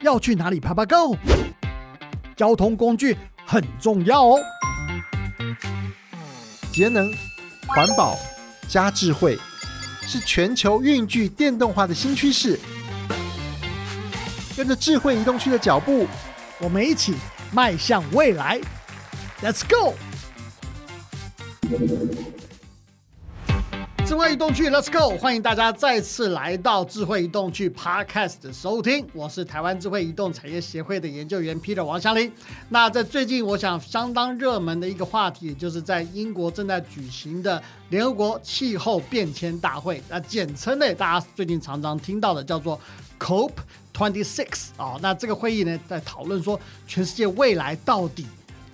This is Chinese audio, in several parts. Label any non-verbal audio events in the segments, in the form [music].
要去哪里爬爬 Go？交通工具很重要哦。节能、环保加智慧，是全球运具电动化的新趋势。跟着智慧移动区的脚步，我们一起迈向未来。Let's go！智慧移动去，Let's go！欢迎大家再次来到智慧移动去 Podcast 的收听，我是台湾智慧移动产业协会的研究员 Peter 王祥林。那在最近，我想相当热门的一个话题，就是在英国正在举行的联合国气候变迁大会，那简称呢，大家最近常常听到的叫做 COP Twenty Six 啊。那这个会议呢，在讨论说全世界未来到底。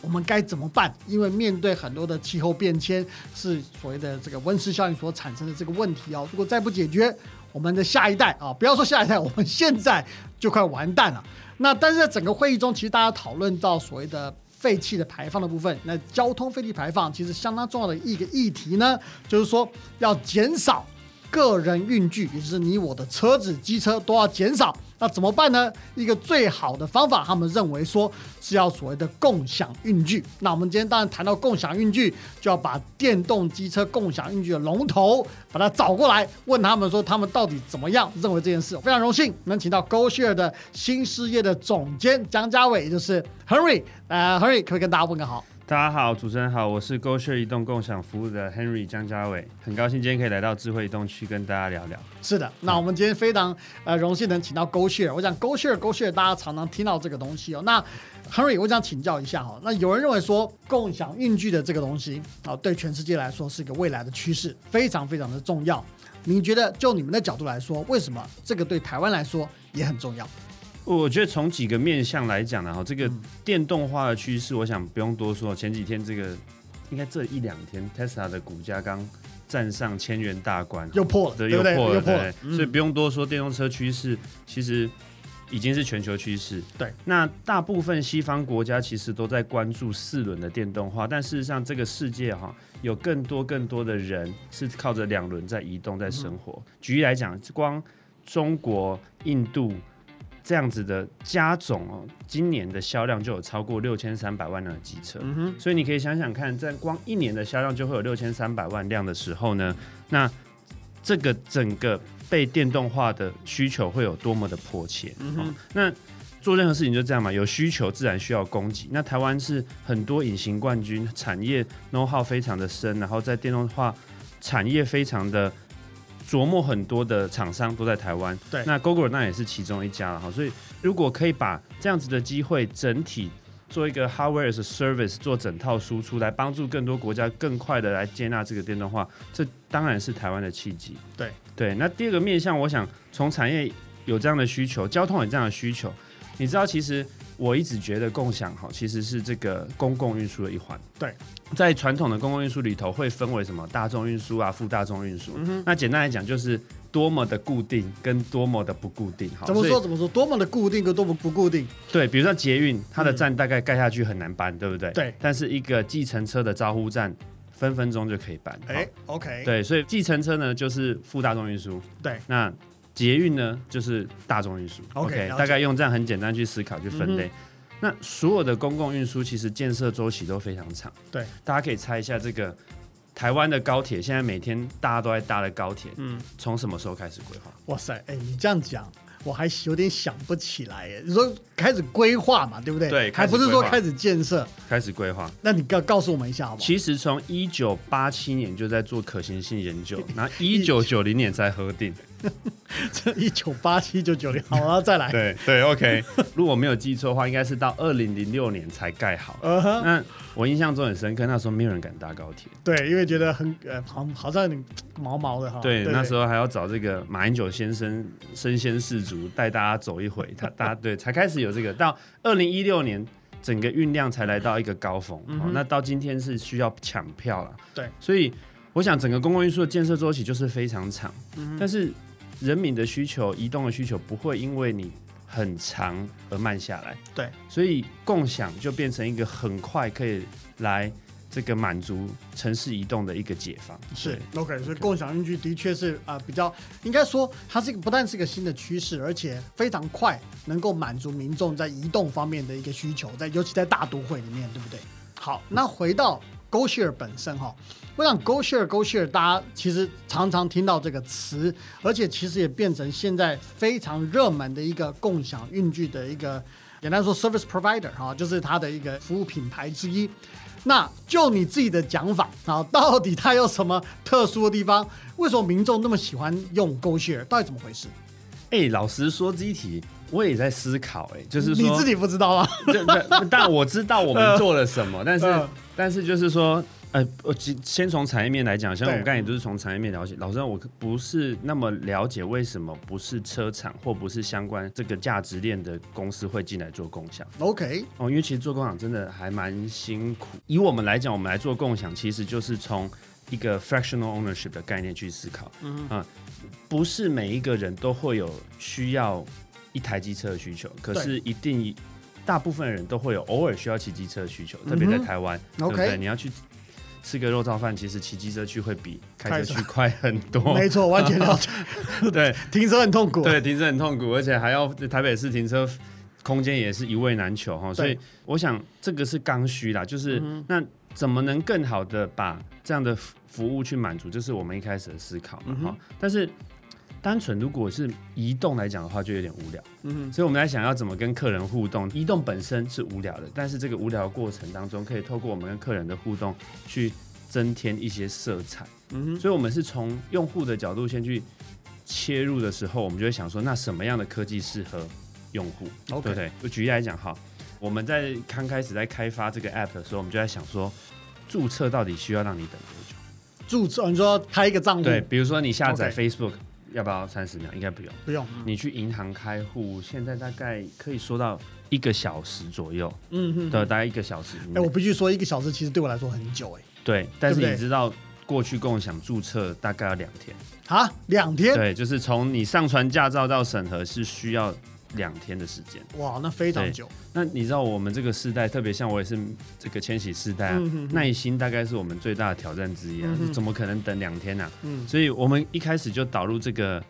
我们该怎么办？因为面对很多的气候变迁，是所谓的这个温室效应所产生的这个问题哦。如果再不解决，我们的下一代啊，不要说下一代，我们现在就快完蛋了。那但是在整个会议中，其实大家讨论到所谓的废气的排放的部分，那交通废气排放其实相当重要的一个议题呢，就是说要减少个人运具，也就是你我的车子、机车都要减少。那怎么办呢？一个最好的方法，他们认为说是要所谓的共享运具。那我们今天当然谈到共享运具，就要把电动机车共享运具的龙头把它找过来，问他们说他们到底怎么样认为这件事。非常荣幸能请到 GoShare 的新事业的总监江家伟，也就是 Henry。呃，Henry 可不可以跟大家问个好？大家好，主持人好，我是 GoShare 移动共享服务的 Henry 江家伟，很高兴今天可以来到智慧移动区跟大家聊聊。是的，那我们今天非常呃荣幸能请到 GoShare。我想 GoShare GoShare 大家常常听到这个东西哦。那 Henry，我想请教一下哈，那有人认为说共享运具的这个东西啊，对全世界来说是一个未来的趋势，非常非常的重要。你觉得就你们的角度来说，为什么这个对台湾来说也很重要？我觉得从几个面向来讲呢，哈，这个电动化的趋势，我想不用多说。前几天这个应该这一两天，Tesla 的股价刚站上千元大关，又破了，对，又破了，对。所以不用多说，电动车趋势其实已经是全球趋势。对，那大部分西方国家其实都在关注四轮的电动化，但事实上这个世界哈，有更多更多的人是靠着两轮在移动在生活。举例来讲，光中国、印度。这样子的加总哦，今年的销量就有超过六千三百万辆的机车，所以你可以想想看，在光一年的销量就会有六千三百万辆的时候呢，那这个整个被电动化的需求会有多么的迫切？嗯那做任何事情就这样嘛，有需求自然需要供给。那台湾是很多隐形冠军，产业 know how 非常的深，然后在电动化产业非常的。琢磨很多的厂商都在台湾，对，那 Google 那也是其中一家了哈。所以如果可以把这样子的机会整体做一个 Hardware as a Service 做整套输出，来帮助更多国家更快的来接纳这个电动化，这当然是台湾的契机。对对，那第二个面向，我想从产业有这样的需求，交通有这样的需求，你知道其实。我一直觉得共享哈其实是这个公共运输的一环。对，在传统的公共运输里头会分为什么大众运输啊、副大众运输。那简单来讲就是多么的固定跟多么的不固定。怎么说怎么说？多么的固定跟多么不固定？对，比如说捷运，它的站大概盖下去很难搬，对不对？对。但是一个计程车的招呼站，分分钟就可以搬。哎，OK。对，所以计程车呢就是副大众运输。对。那捷运呢，就是大众运输。OK，大概用这样很简单去思考去分类。那所有的公共运输其实建设周期都非常长。对，大家可以猜一下，这个台湾的高铁现在每天大家都在搭的高铁，嗯，从什么时候开始规划？哇塞，哎，你这样讲。我还有点想不起来耶。你说开始规划嘛，对不对？对，还不是说开始建设，开始规划。那你告告诉我们一下好不好？其实从一九八七年就在做可行性研究，[laughs] 然后一九九零年才核定。[laughs] 这一九八七九九零，好，然后再来。对对，OK。如果没有记错的话，应该是到二零零六年才盖好。那我印象中很深刻，那时候没有人敢搭高铁。对，因为觉得很呃，好好像毛毛的哈。对，那时候还要找这个马英九先生身先士卒。带大家走一回，他 [laughs] 大家对才开始有这个，到二零一六年整个运量才来到一个高峰，那到今天是需要抢票了。对，所以我想整个公共运输的建设周期就是非常长，嗯但是人民的需求、移动的需求不会因为你很长而慢下来。对，所以共享就变成一个很快可以来。这个满足城市移动的一个解放。是 OK，所以共享运具的确是啊、呃比较应该说它是一个不但是一个新的趋势，而且非常快能够满足民众在移动方面的一个需求，在尤其在大都会里面，对不对？好，那回到 GoShare 本身哈，我想 GoShare GoShare 大家其实常常听到这个词，而且其实也变成现在非常热门的一个共享运具的一个简单说 service provider 哈，就是它的一个服务品牌之一。那就你自己的讲法啊，到底它有什么特殊的地方？为什么民众那么喜欢用 GoShare？到底怎么回事？哎、老实说，这一题我也在思考、哎，就是说你自己不知道吗？[laughs] 对对，但我知道我们做了什么，但是、嗯但是就是说，呃，我先先从产业面来讲，像我们刚才也都是从产业面了解。老实说，我不是那么了解为什么不是车厂或不是相关这个价值链的公司会进来做共享 OK，哦，因为其实做共享真的还蛮辛苦。以我们来讲，我们来做共享，其实就是从一个 fractional ownership 的概念去思考，嗯啊、不是每一个人都会有需要一台机车的需求，可是一定大部分人都会有偶尔需要骑机车的需求，特别在台湾，对不对？你要去吃个肉燥饭，其实骑机车去会比开开车车去快很多，[laughs] 没错，完全了解。[laughs] 对。停车很痛苦。对，停车很痛苦，而且还要台北市停车空间也是一位难求哈，所以我想这个是刚需啦，就是、那怎么能更好的把这样的服服务去满足，就是我们一开始的思考嘛哈、但是单纯如果是移动来讲的话，就有点无聊。嗯所以我们在想要怎么跟客人互动。移动本身是无聊的，但是这个无聊的过程当中，可以透过我们跟客人的互动去增添一些色彩。嗯所以我们是从用户的角度先去切入的时候，我们就会想说，那什么样的科技适合用户？，OK，对不对？我举例来讲哈，我们在刚开始在开发这个 app 的时候，我们就在想说，注册到底需要让你等多久？注册你说开一个账户，对，，比如说你下载 Facebook。要不要三十秒？应该不用。不用，你去银行开户，现在大概可以说到一个小时左右，嗯哼。对，大概一个小时哎，内。我必须说，一个小时其实对我来说很久哎。对，但是你知道过去共享注册大概要两天，啊，两天，对，就是从你上传驾照到审核是需要两天的时间。哇，那非常久。那你知道我们这个世代，特别像我也是这个千禧世代啊，嗯哼哼耐心大概是我们最大的挑战之一啊嗯，怎么可能等两天呢、啊？嗯所以我们一开始就导入这个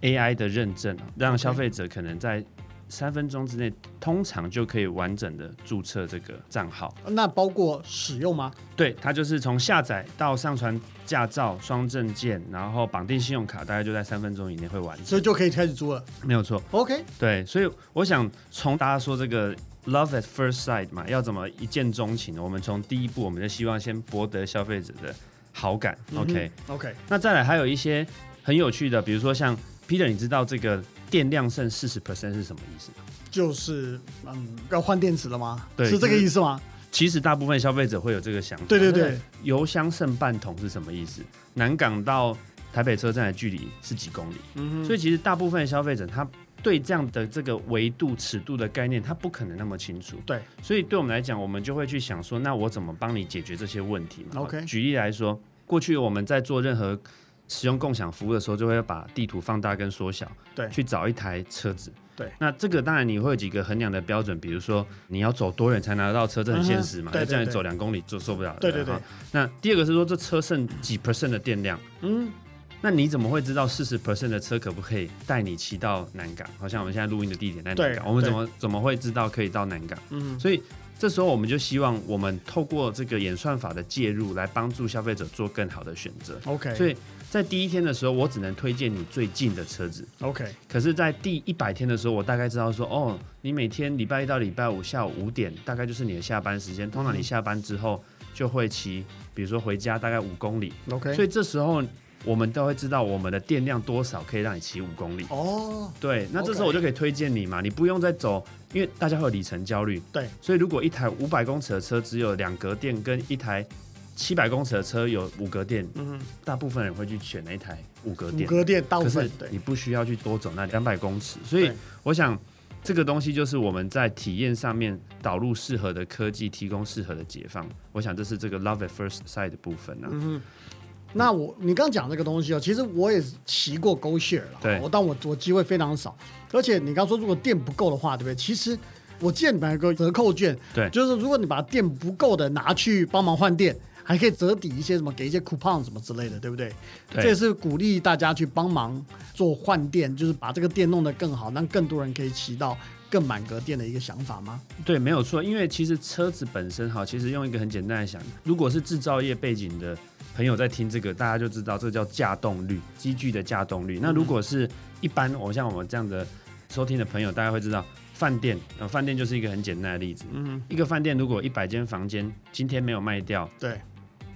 AI 的认证，让消费者可能在三分钟之内，通常就可以完整的注册这个账号。那包括使用吗？对，它就是从下载到上传驾照、双证件，然后绑定信用卡，大概就在三分钟以内会完成。所以就可以开始租了。没有错，OK，对，所以我想从大家说这个 love at first sight 嘛，要怎么一见钟情呢？我们从第一步，我们就希望先博得消费者的好感。OK，、OK，那再来还有一些很有趣的，比如说像 Peter，你知道这个电量剩四十 percent 是什么意思？就是嗯，要换电池了吗？对是这个意思吗？其实大部分消费者会有这个想法。对对对油箱剩半桶是什么意思？南港到台北车站的距离是几公里？嗯所以其实大部分消费者他对这样的这个维度、尺度的概念，他不可能那么清楚。对，所以对我们来讲，我们就会去想说，那我怎么帮你解决这些问题嘛 OK 举例来说，过去我们在做任何使用共享服务的时候，就会把地图放大跟缩小，对去找一台车子。对，那这个当然你会有几个衡量的标准，比如说你要走多远才拿得到车，这很现实嘛。嗯哼对那这样走两公里就受不了。对对对哈那第二个是说，这车剩几 percent 的电量？嗯，那你怎么会知道四十 percent 的车可不可以带你骑到南港？好像我们现在录音的地点在南港，我们怎么怎么会知道可以到南港？嗯所以这时候我们就希望我们透过这个演算法的介入，来帮助消费者做更好的选择。，OK，所以在第一天的时候，我只能推荐你最近的车子。OK，可是，在第一百天的时候，我大概知道说，哦，你每天礼拜一到礼拜五下午五点，大概就是你的下班时间。通常你下班之后就会骑，比如说回家大概五公里，OK，所以这时候我们都会知道我们的电量多少可以让你骑五公里。哦，对，那这时候我就可以推荐你嘛，你不用再走，因为大家会有里程焦虑。对，所以如果一台五百公尺的车只有两格电，跟一台七百公尺的车有五格电，嗯，大部分人会去选那一台五格电。五格电大部可是你不需要去多走那两百公尺，所以我想这个东西就是我们在体验上面导入适合的科技，提供适合的解放。我想这是这个 love at first sight 的部分啊。嗯那我你刚讲这个东西哦，其实我也骑过 GoShare 了，对我但我我机会非常少，而且你刚说如果电不够的话，对不对？其实我记得你们有个折扣券，对就是如果你把电不够的拿去帮忙换电还可以折抵一些什么，给一些 coupon 什么之类的，对不对？对这也是鼓励大家去帮忙做换电，就是把这个电弄得更好，让更多人可以骑到更满格电的一个想法吗？对，没有错，因为其实车子本身哈，其实用一个很简单的想，如果是制造业背景的朋友在听这个，大家就知道这叫架动率，机具的架动率。那如果是一般我像我们这样的收听的朋友，大家会知道，饭店，呃，饭店就是一个很简单的例子。嗯，一个饭店如果一百间房间今天没有卖掉，对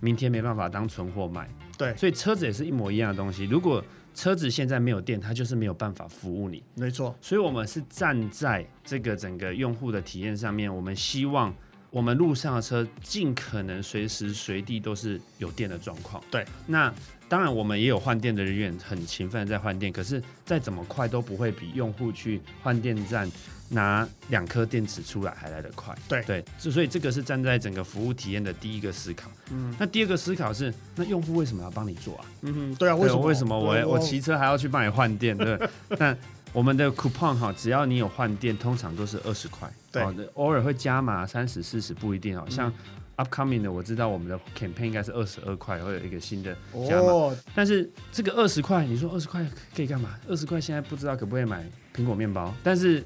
明天没办法当存货卖。对，所以车子也是一模一样的东西。如果车子现在没有电，它就是没有办法服务你。没错，所以我们是站在这个整个用户的体验上面，我们希望我们路上的车尽可能随时随地都是有电的状况。对，那当然我们也有换电的人员很勤奋在换电，可是再怎么快都不会比用户去换电站拿两颗电池出来还来得快。对对，之所以这个是站在整个服务体验的第一个思考。嗯，那第二个思考是，那用户为什么要帮你做啊？嗯哼，对啊，为什么？为什么我我骑车还要去帮你换电？对不对，[laughs] 那我们的 coupon 哈，只要你有换电，通常都是二十块，对哦偶尔会加码三十、四十不一定哦。像 upcoming 的，我知道我们的 campaign 应该是二十二块，会有一个新的加码。哦，但是这个二十块，你说二十块可以干嘛？二十块现在不知道可不可以买苹果面包，但是嗯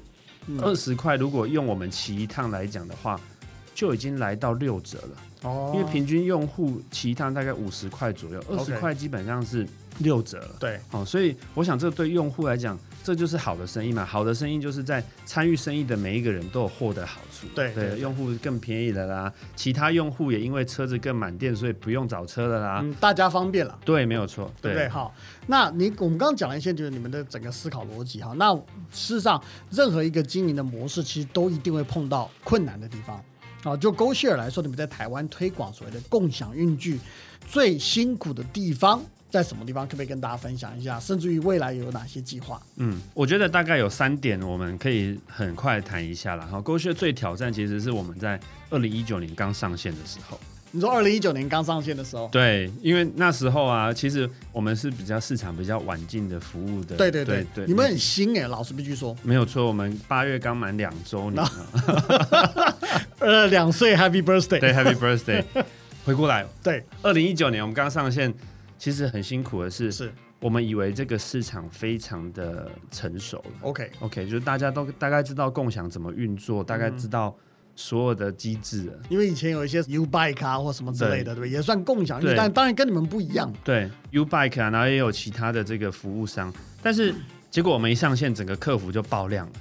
二十块如果用我们骑一趟来讲的话，就已经来到六折了。哦，因为平均用户骑一趟大概五十块左右，二十块基本上是六折。对哦，所以我想这对用户来讲，这就是好的生意嘛。好的生意就是在参与生意的每一个人都有获得好处。对对对用户更便宜了啦，其他用户也因为车子更满电，所以不用找车了啦。嗯，大家方便了。对，没有错，对不对？好，那你我们刚刚讲了一些，就是你们的整个思考逻辑哈。那事实上，任何一个经营的模式，其实都一定会碰到困难的地方。啊，就 GoShare 来说，你们在台湾推广所谓的共享运具，最辛苦的地方在什么地方？可不可以跟大家分享一下？甚至于未来有哪些计划？嗯，我觉得大概有三点，我们可以很快谈一下啦。哈，勾血最挑战其实是我们在二零一九年刚上线的时候。你说二零一九年刚上线的时候，对，因为那时候啊，其实我们是比较市场比较晚进的服务的。对对对对，你们很新哎，老师必须说，没有错，我们八月刚满两周年啊，[laughs] 呃，两岁 Happy Birthday，对，Happy Birthday！[laughs] 回过来，对二零一九年我们刚上线，其实很辛苦的是，是我们以为这个市场非常的成熟了。OK，OK，就是大家都大概知道共享怎么运作，大概知道所有的机制了。因为以前有一些 U Bike 啊或什么之类的，对不对？也算共享但当然跟你们不一样。对，U Bike 啊，然后也有其他的这个服务商，但是结果我们一上线，整个客服就爆量了。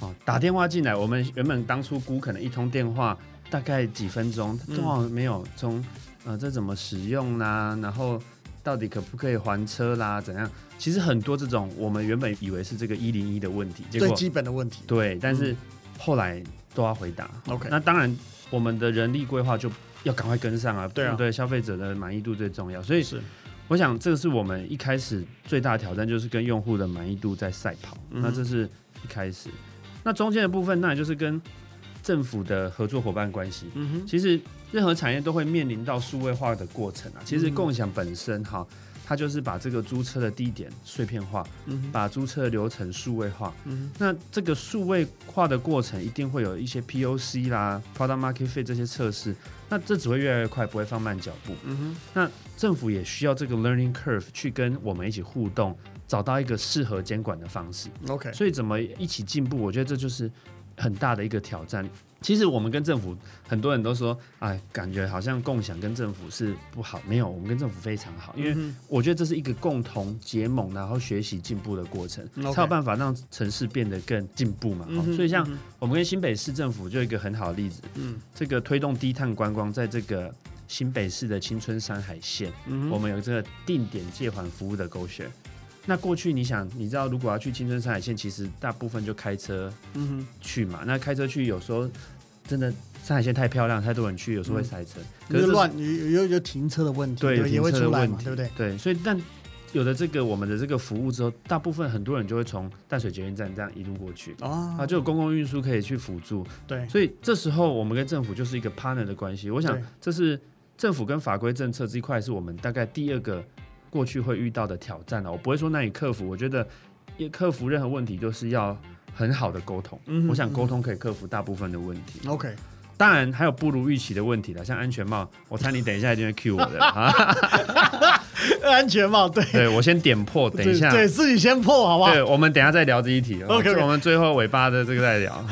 哦，打电话进来，我们原本当初估可能一通电话大概几分钟，嗯多少没有从呃这怎么使用啦，然后到底可不可以还车啦，怎样？其实很多这种我们原本以为是这个一零一的问题，结果最基本的问题。对，但是后来都要回答。OK 那当然我们的人力规划就要赶快跟上啊，对啊对，消费者的满意度最重要，所以是我想这个是我们一开始最大的挑战，就是跟用户的满意度在赛跑。嗯那这是一开始，那中间的部分，那也就是跟政府的合作伙伴关系。嗯哼，其实任何产业都会面临到数位化的过程啊。其实嗯共享本身哈，它就是把这个租车的地点碎片化，嗯，把租车的流程数位化。嗯那这个数位化的过程一定会有一些 POC 啦、Product Market Fit 这些测试，那这只会越来越快，不会放慢脚步。嗯哼，那政府也需要这个 learning curve 去跟我们一起互动，找到一个适合监管的方式。OK，所以怎么一起进步，我觉得这就是很大的一个挑战。其实我们跟政府很多人都说，哎，感觉好像共享跟政府是不好，没有，我们跟政府非常好，因为嗯我觉得这是一个共同结盟，然后学习进步的过程，嗯才有办法让城市变得更进步嘛。所以像我们跟新北市政府就有一个很好的例子，嗯这个推动低碳观光，在这个新北市的青春山海线，嗯我们有这个定点借款服务的 GoShare。那过去你想，你知道如果要去青春山海线，其实大部分就开车嗯哼，去嘛。那开车去有时候真的山海线太漂亮，太多人去，有时候会塞车。可是乱有有有停车的问题，对，停车的会出来嘛，问题，对不对？对，所以但有了这个我们的这个服务之后，大部分很多人就会从淡水捷运站这样一路过去。啊啊，就有公共运输可以去辅助，对，所以这时候我们跟政府就是一个 partner 的关系。我想这是政府跟法规政策这一块是我们大概第二个过去会遇到的挑战了。我不会说难以克服，我觉得也克服任何问题都是要很好的沟通。嗯哼我想沟通可以克服大部分的问题。OK，当然还有不如预期的问题了，像安全帽，我猜你等一下一定会 cue 我的啊。[laughs] 安全帽，对，对我先点破，等一下，对自己先破，好不好？对，我们等一下再聊这一题。OK，我们最后尾巴的这个再聊。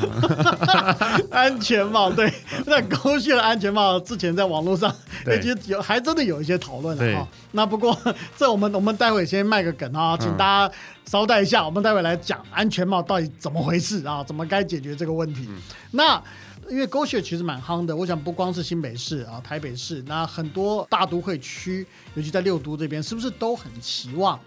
[laughs] 安全帽，对，[laughs] 那狗血的安全帽之前在网络上，对其实有还真的有一些讨论了哈。那不过这我们我们待会先卖个梗啊，请大家稍待一下，我们待会来讲安全帽到底怎么回事啊，怎么该解决这个问题。那因为狗血其实蛮夯的，我想不光是新北市啊，台北市，那很多大都会区，尤其在六都这边，是不是都很期望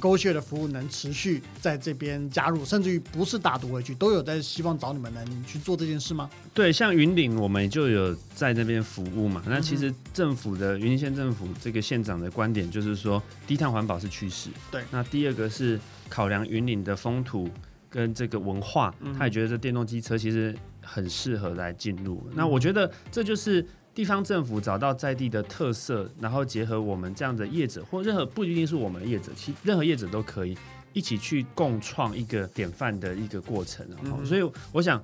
狗血的服务能持续在这边加入，甚至于不是大都会区都有在希望找你们能去做这件事吗？对，像云林我们就有在那边服务嘛。那其实政府的云林县政府这个县长的观点就是说，低碳环保是趋势。对那第二个是考量云林的风土跟这个文化，他也觉得这电动机车其实很适合来进入。那我觉得这就是。地方政府找到在地的特色，然后结合我们这样的业者，或任何不一定是我们的业者，其任何业者都可以一起去共创一个典范的一个过程。然后，所以我想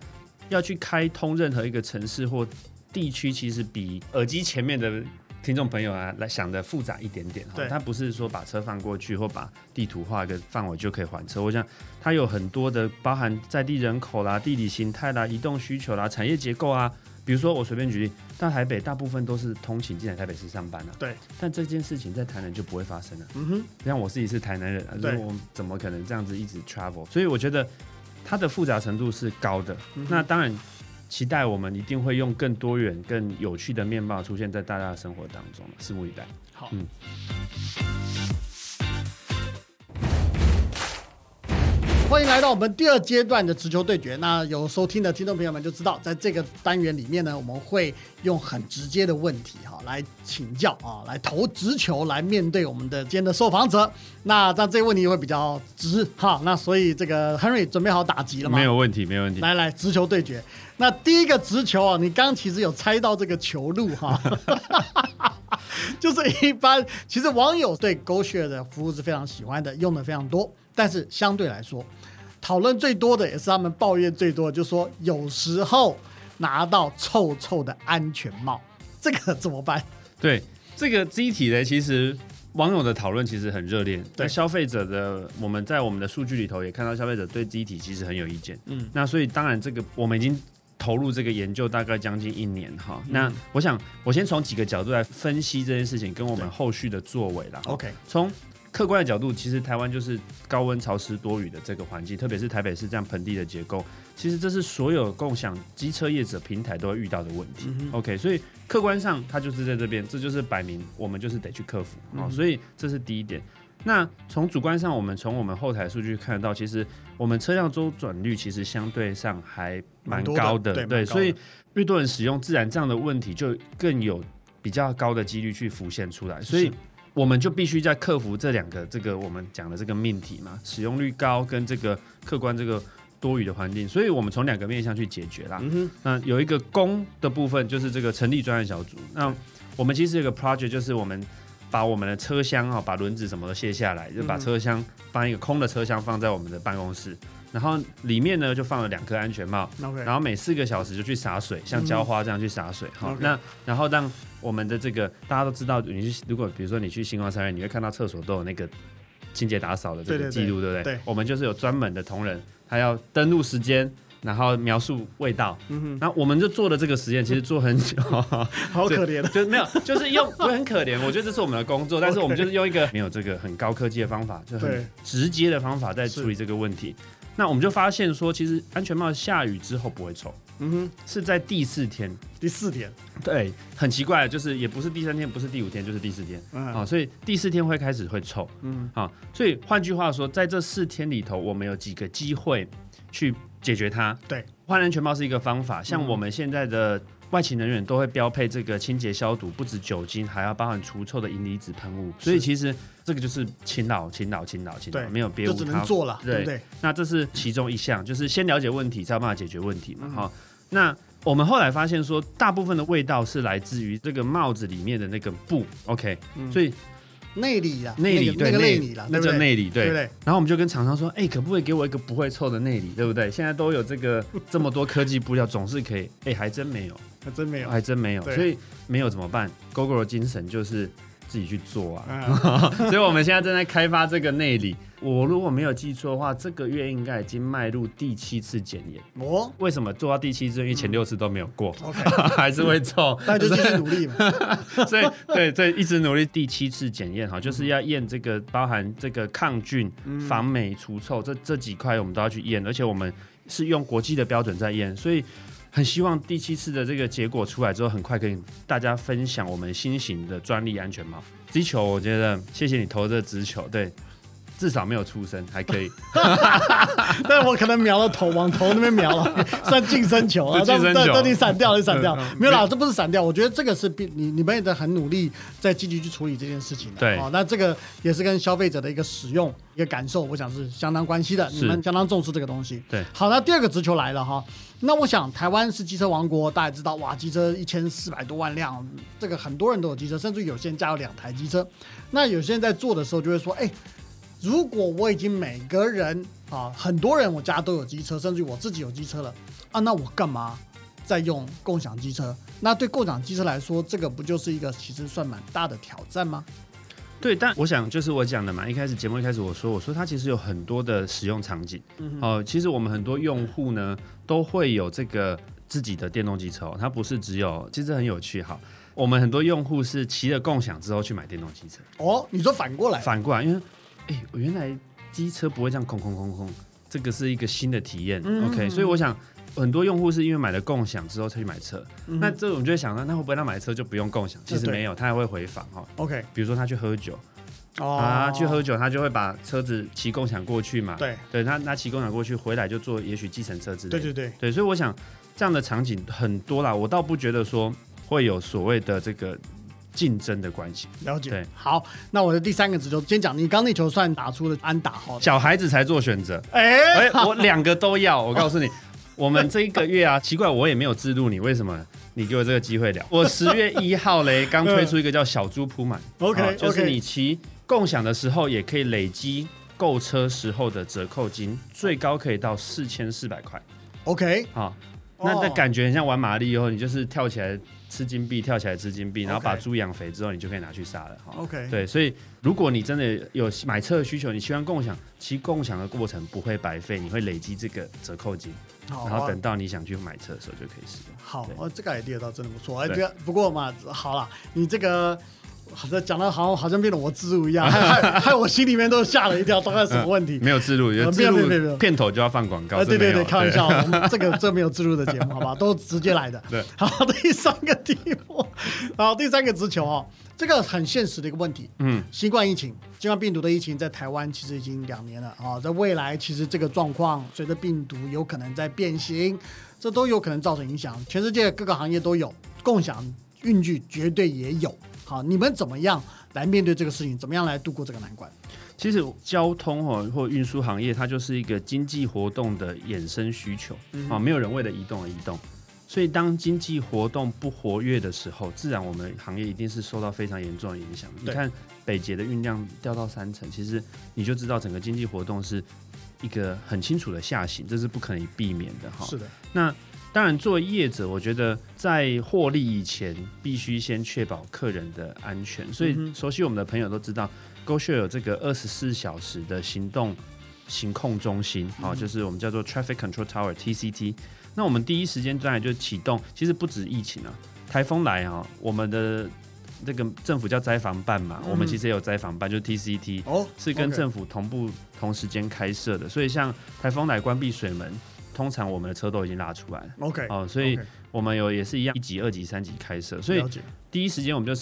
要去开通任何一个城市或地区，其实比耳机前面的听众朋友啊来想的复杂一点点。哈它不是说把车放过去或把地图画一个范围就可以还车。我想它有很多的包含在地人口啦、地理形态啦、移动需求啦、产业结构啊。比如说，我随便举例，到台北大部分都是通勤进来台北市上班啊。对，但这件事情在台南就不会发生了。嗯哼，像我自己是台南人啊，所对以我怎么可能这样子一直 travel？所以我觉得它的复杂程度是高的。嗯那当然，期待我们一定会用更多元、更有趣的面貌出现在大家的生活当中，拭目以待。好。嗯欢迎来到我们第二阶段的直球对决。那有收听的听众朋友们就知道，在这个单元里面呢，我们会用很直接的问题哈来请教啊，来投直球来面对我们的今天的受访者。那这样这个问题会比较直哈。那所以这个 Henry 准备好打击了吗？没有问题，没有问题。来来，直球对决。那第一个直球啊，你刚刚其实有猜到这个球路哈，[laughs] 就是一般其实网友对 GoShare 的服务是非常喜欢的，用的非常多，但是相对来说，讨论最多的也是他们抱怨最多的，就是说有时候拿到臭臭的安全帽，这个怎么办？对这个机体呢，其实网友的讨论其实很热烈。对那消费者的，我们在我们的数据里头也看到，消费者对机体其实很有意见。嗯嗯，那所以当然这个我们已经投入这个研究大概将近一年哈。那我想我先从几个角度来分析这件事情，跟我们后续的作为啦。OK，从客观的角度，其实台湾就是高温、潮湿、多雨的这个环境，特别是台北市这样盆地的结构，其实这是所有共享机车业者平台都会遇到的问题。OK，所以客观上它就是在这边，这就是摆明我们就是得去克服啊、哦所以这是第一点。那从主观上，我们从我们后台数据看得到，其实我们车辆周转率其实相对上还蛮高的，对蛮高的所以越多人使用，自然这样的问题就更有比较高的几率去浮现出来，所以我们就必须在克服这两个这个我们讲的这个命题嘛，使用率高跟这个客观这个多余的环境，所以我们从两个面向去解决啦。嗯哼，那有一个公的部分，就是这个成立专案小组。那我们其实有个 project，就是我们把我们的车厢啊，把轮子什么都卸下来，就把嗯车厢放一个空的车厢放在我们的办公室，然后里面呢就放了两颗安全帽，OK，然后每四个小时就去洒水，像浇花这样去洒水。好、那然后让我们的这个大家都知道，你去如果比如说你去星光三院，你会看到厕所都有那个清洁打扫的这个记录，对不对？对我们就是有专门的同仁，他要登录时间。然后描述味道，嗯哼，那我们就做了这个实验，其实做很久，[laughs] 好可怜的，就是没有，就是用 [laughs] 不很可怜。我觉得这是我们的工作，但是我们就是用一个没有这个很高科技的方法，就对。很直接的方法在处理这个问题。那我们就发现说，其实安全帽下雨之后不会臭，嗯哼，是在第四天。第四天，对，很奇怪，就是也不是第三天，不是第五天，就是第四天。嗯。啊，所以第四天会开始会臭。嗯。啊。所以换句话说，在这四天里头，我们有几个机会去解决它。对，换安全帽是一个方法，像我们现在的。外勤人员都会标配这个清洁消毒，不止酒精，还要包含除臭的银离子喷雾。所以其实这个就是勤劳、勤劳、勤劳、勤劳，对没有别无他法。能做了，对对不对？那这是其中一项，就是先了解问题，才有办法解决问题嗯嘛。好、那我们后来发现说，大部分的味道是来自于这个帽子里面的那个布，OK，、所以内里啦，内里、嗯那个内内里啦，那？叫内里，对。对？然后我们就跟厂商说，哎、可不可以给我一个不会臭的内里，对不对？现在都有这个这么多科技布料，总是可以，哎、还真没有。[laughs] 还真没有。还真没有，所以没有怎么办？GoGo 的精神就是自己去做啊。嗯，[laughs] 所以我们现在正在开发这个内里。我如果没有记错的话，这个月应该已经迈入第七次检验。哦为什么做到第七次？因为前六次都没有过 [laughs] 还是会中。那就继续努力嘛。[laughs] 所以对对，一直努力。第七次检验哈，就是要验这个包含这个抗菌、防霉、除臭这这几块，我们都要去验，而且我们是用国际的标准在验，所以很希望第七次的这个结果出来之后，很快跟大家分享我们新型的专利安全帽。击球，我觉得谢谢你投这直球，对。至少没有出声，还可以。[laughs] 但我可能瞄了头，往头那边瞄了，[laughs] 算近身球啊。是近身球但但你闪掉，你闪掉嗯，没有啦，这不是闪掉。我觉得这个是必你你们也在很努力在积极去处理这件事情的。对哦，那这个也是跟消费者的一个使用一个感受，我想是相当关系的。你们相当重视这个东西。对好，那第二个直球来了哈。那我想台湾是机车王国，大家知道哇，机车一千四百多万辆，这个很多人都有机车，甚至有些人家有两台机车。那有些人在做的时候就会说，哎、如果我已经每个人啊，很多人我家都有机车，甚至于我自己有机车了啊，那我干嘛再用共享机车？那对共享机车来说，这个不就是一个其实算蛮大的挑战吗？对，但我想就是我讲的嘛，一开始节目一开始我说，我说它其实有很多的使用场景。嗯哦、其实我们很多用户呢都会有这个自己的电动机车、哦，它不是只有，其实很有趣哈。我们很多用户是骑了共享之后去买电动机车，哦，你说反过来，反过来，因为哎，我原来机车不会这样空空空空，这个是一个新的体验。嗯 OK，所以我想。很多用户是因为买了共享之后才去买车，嗯那这我们就会想到，那会不会他买车就不用共享？其实没有，他还会回访哈。OK 比如说他去喝酒，哦啊，去喝酒，他就会把车子骑共享过去嘛。对对，他他骑共享过去，回来就坐也许计程车之类的。对对对，对，所以我想这样的场景很多啦，我倒不觉得说会有所谓的这个竞争的关系。了解。对好，那我的第三个直球先讲，你刚那球算打出了安打哈。小孩子才做选择，哎、哎、我两个都要。我告诉你，[laughs] 我们这一个月啊，奇怪，我也没有制度你，为什么你给我这个机会聊？我十月一号嘞，[laughs] 刚推出一个叫小猪铺满 OK，哦就是你骑共享的时候也可以累积购车时候的折扣金，最高可以到四千四百块 OK，好。那那哦感觉很像玩马里奥，你就是跳起来吃金币，跳起来吃金币，然后把猪养肥之后，你就可以拿去杀了哈。OK，对，所以如果你真的有买车的需求，你希望共享，其实共享的过程不会白费，你会累积这个折扣金，然后等到你想去买车的时候就可以使用。好对，哦，这个 idea 倒真的不错。哎，对这个不过嘛，好了，你这个好像讲的好像好像变得我自入一样，害害害我心里面都吓了一跳，大概什么问题？[laughs] 没有自录，有呃自没有没有没有录片头就要放广告。呃，对对对，开玩笑，我们这个 [laughs] 这没有自入的节目，好吧，都直接来的。对，好，第三个题目，好，第三个直球哦，这个很现实的一个问题。嗯，新冠疫情，新冠病毒的疫情在台湾其实已经两年了啊、在未来其实这个状况随着病毒有可能在变形，这都有可能造成影响。全世界各个行业都有，共享运具绝对也有。好，你们怎么样来面对这个事情？怎么样来度过这个难关？其实交通哦或运输行业，它就是一个经济活动的衍生需求嗯啊，没有人为了移动而移动。所以，当经济活动不活跃的时候，自然我们行业一定是受到非常严重的影响。你看北捷的运量掉到三成，其实你就知道整个经济活动是一个很清楚的下行，这是不可以避免的哈。是的，那当然，作为业者，我觉得在获利以前，必须先确保客人的安全。所以熟悉我们的朋友都知道，GoShare 有这个二十四小时的行动行控中心，好、嗯就是我们叫做 Traffic Control Tower TCT。那我们第一时间当然就启动，其实不止疫情啊，台风来啊，我们的这个政府叫灾防办嘛，嗯我们其实也有灾防办，就是 TCT。哦，是跟政府同步同时间开设的，所以像台风来关闭水门，通常我们的车都已经拉出来了。OK 哦，所以我们有也是一样一级、二级、三级开设，所以第一时间我们就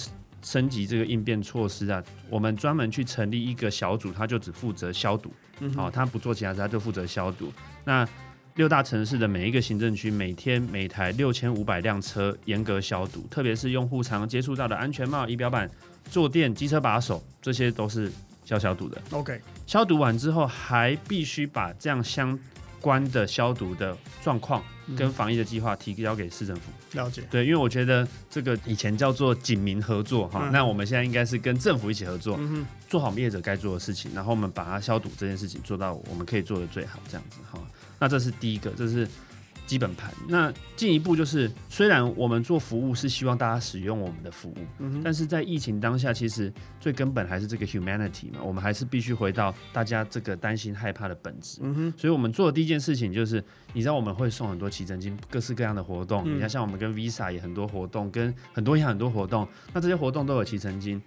升级这个应变措施啊，我们专门去成立一个小组，他就只负责消毒，嗯哦，他不做其他事，他就负责消毒。那六大城市的每一个行政区，每天每台六千五百辆车严格消毒，特别是用户常接触到的安全帽、仪表板、坐垫、机车把手，这些都是消消毒的。OK 消毒完之后，还必须把这样相关的消毒的状况跟防疫的计划提交给市政府。了解对，因为我觉得这个以前叫做警民合作哈，嗯那我们现在应该是跟政府一起合作，嗯做好业者该做的事情，然后我们把它消毒这件事情做到我们可以做的最好，这样子哈。那这是第一个，这是基本盘。那进一步就是，虽然我们做服务是希望大家使用我们的服务，嗯但是在疫情当下，其实最根本还是这个 humanity 嘛，我们还是必须回到大家这个担心害怕的本质。嗯哼，所以我们做的第一件事情就是，你知道我们会送很多骑乘金，各式各样的活动。嗯你看，像我们跟 Visa 也很多活动，跟很多银行很多活动，那这些活动都有骑乘金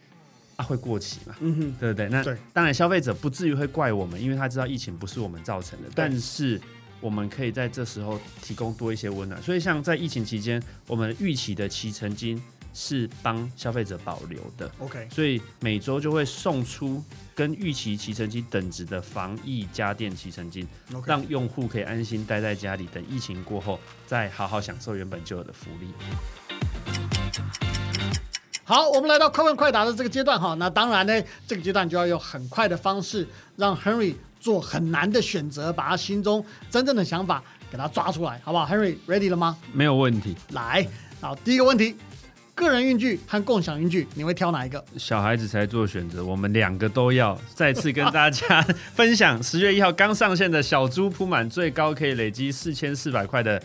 啊，会过期嘛？嗯哼，对不对？那对当然，消费者不至于会怪我们，因为他知道疫情不是我们造成的，但是。我们可以在这时候提供多一些温暖，所以像在疫情期间，我们预期的骑乘金是帮消费者保留的，，OK，所以每周就会送出跟预期骑乘金等值的防疫家电骑乘金让用户可以安心待在家里，等疫情过后再好好享受原本就有的福利。好，我们来到快问快答的这个阶段哈，那当然呢，这个阶段就要用很快的方式让 Henry 做很难的选择，把他心中真正的想法给他抓出来，好不好？Henry ready 了吗？没有问题，来，好，第一个问题，个人运具和共享运具，你会挑哪一个？小孩子才做选择，我们两个都要。再次跟大家分享，十月一号刚上线的小猪铺满，最高可以累积四千四百块的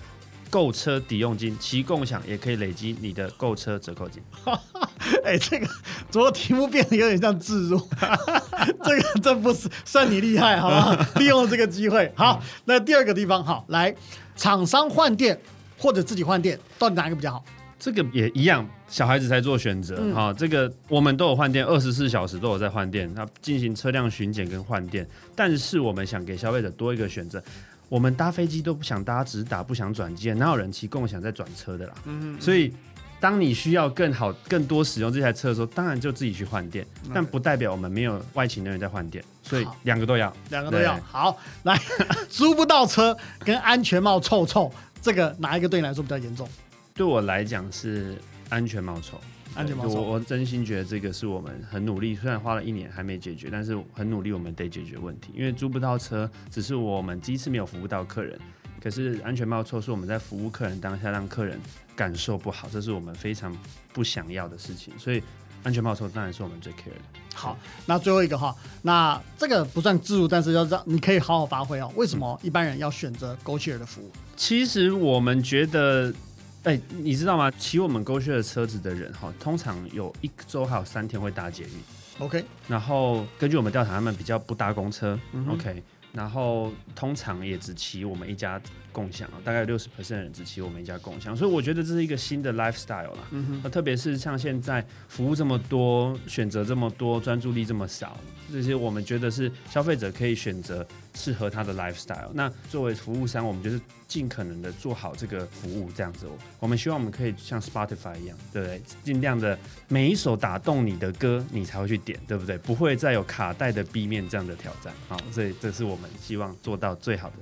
购车抵用金，骑共享也可以累积你的购车折扣金。[laughs] 哎，这个怎么题目变得有点像自入？[laughs] 这个这不是算你厉害，好不好？[laughs] 利用了这个机会。好，那第二个地方，好，来，厂商换电或者自己换电，到底哪一个比较好？这个也一样，小孩子才做选择嗯哈、这个我们都有换电，二十四小时都有在换电，那进行车辆巡检跟换电。但是我们想给消费者多一个选择，我们搭飞机都不想搭直达，不想转机，哪有人骑共享在转车的啦？嗯所以。当你需要更好、更多使用这台车的时候，当然就自己去换电，但不代表我们没有外勤人员在换电，所以好两个都要。两个都要好。来，[laughs] 租不到车跟安全帽臭臭，这个哪一个对你来说比较严重？对我来讲是安全帽臭，安全帽我我真心觉得这个是我们很努力，虽然花了一年还没解决，但是很努力，我们得解决问题。因为租不到车，只是我们第一次没有服务到客人，可是安全帽错是我们在服务客人当下让客人感受不好，这是我们非常不想要的事情。所以安全帽错当然是我们最 care 的。好，那最后一个哈，那这个不算自如，但是要让你可以好好发挥哦。为什么一般人要选择 GoShare 的服务？其实我们觉得。哎、你知道吗？骑我们勾血的车子的人哈，通常有一周还有三天会搭捷运。OK，然后根据我们调查，他们比较不搭公车、嗯 o k 然后通常也只骑我们一家共享啊，大概六十 percent 的人只骑我们一家共享，所以我觉得这是一个新的 lifestyle 啦。嗯哼，那特别是像现在服务这么多，选择这么多，专注力这么少，这些我们觉得是消费者可以选择适合他的 lifestyle。那作为服务商，我们就是尽可能的做好这个服务，这样子。我们希望我们可以像 Spotify 一样，对不对？尽量的每一首打动你的歌，你才会去点，对不对？不会再有卡带的 B 面这样的挑战。好，所以这是我们希望做到最好的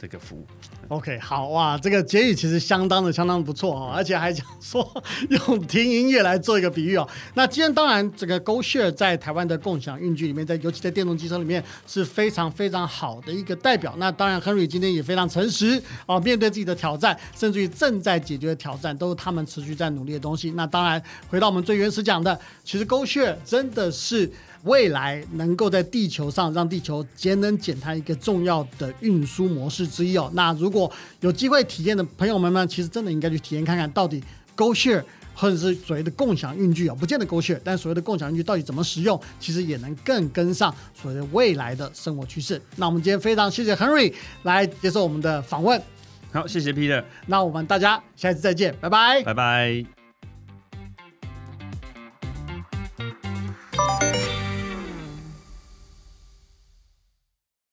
这个服务。OK，好哇，这个结语其实相当的相当不错哦，而且还讲说 [laughs] 用听音乐来做一个比喻哦。那今天当然这个 GoShare 在台湾的共享运具里面，在尤其在电动机车里面是非常非常好的一个代表。那当然，Henry 今天也非常诚实哦，面对自己的挑战，甚至于正在解决的挑战，都是他们持续在努力的东西。那当然，回到我们最原始讲的，其实 GoShare 真的是。未来能够在地球上让地球节能减碳一个重要的运输模式之一哦。那如果有机会体验的朋友们呢，其实真的应该去体验看看，到底 GoShare 或者是所谓的共享运具啊，不见得 GoShare，但所谓的共享运具到底怎么使用，其实也能更跟上所谓的未来的生活趋势。那我们今天非常谢谢 Henry 来接受我们的访问，好，谢谢 Peter，那我们大家下一次再见，拜拜。拜拜。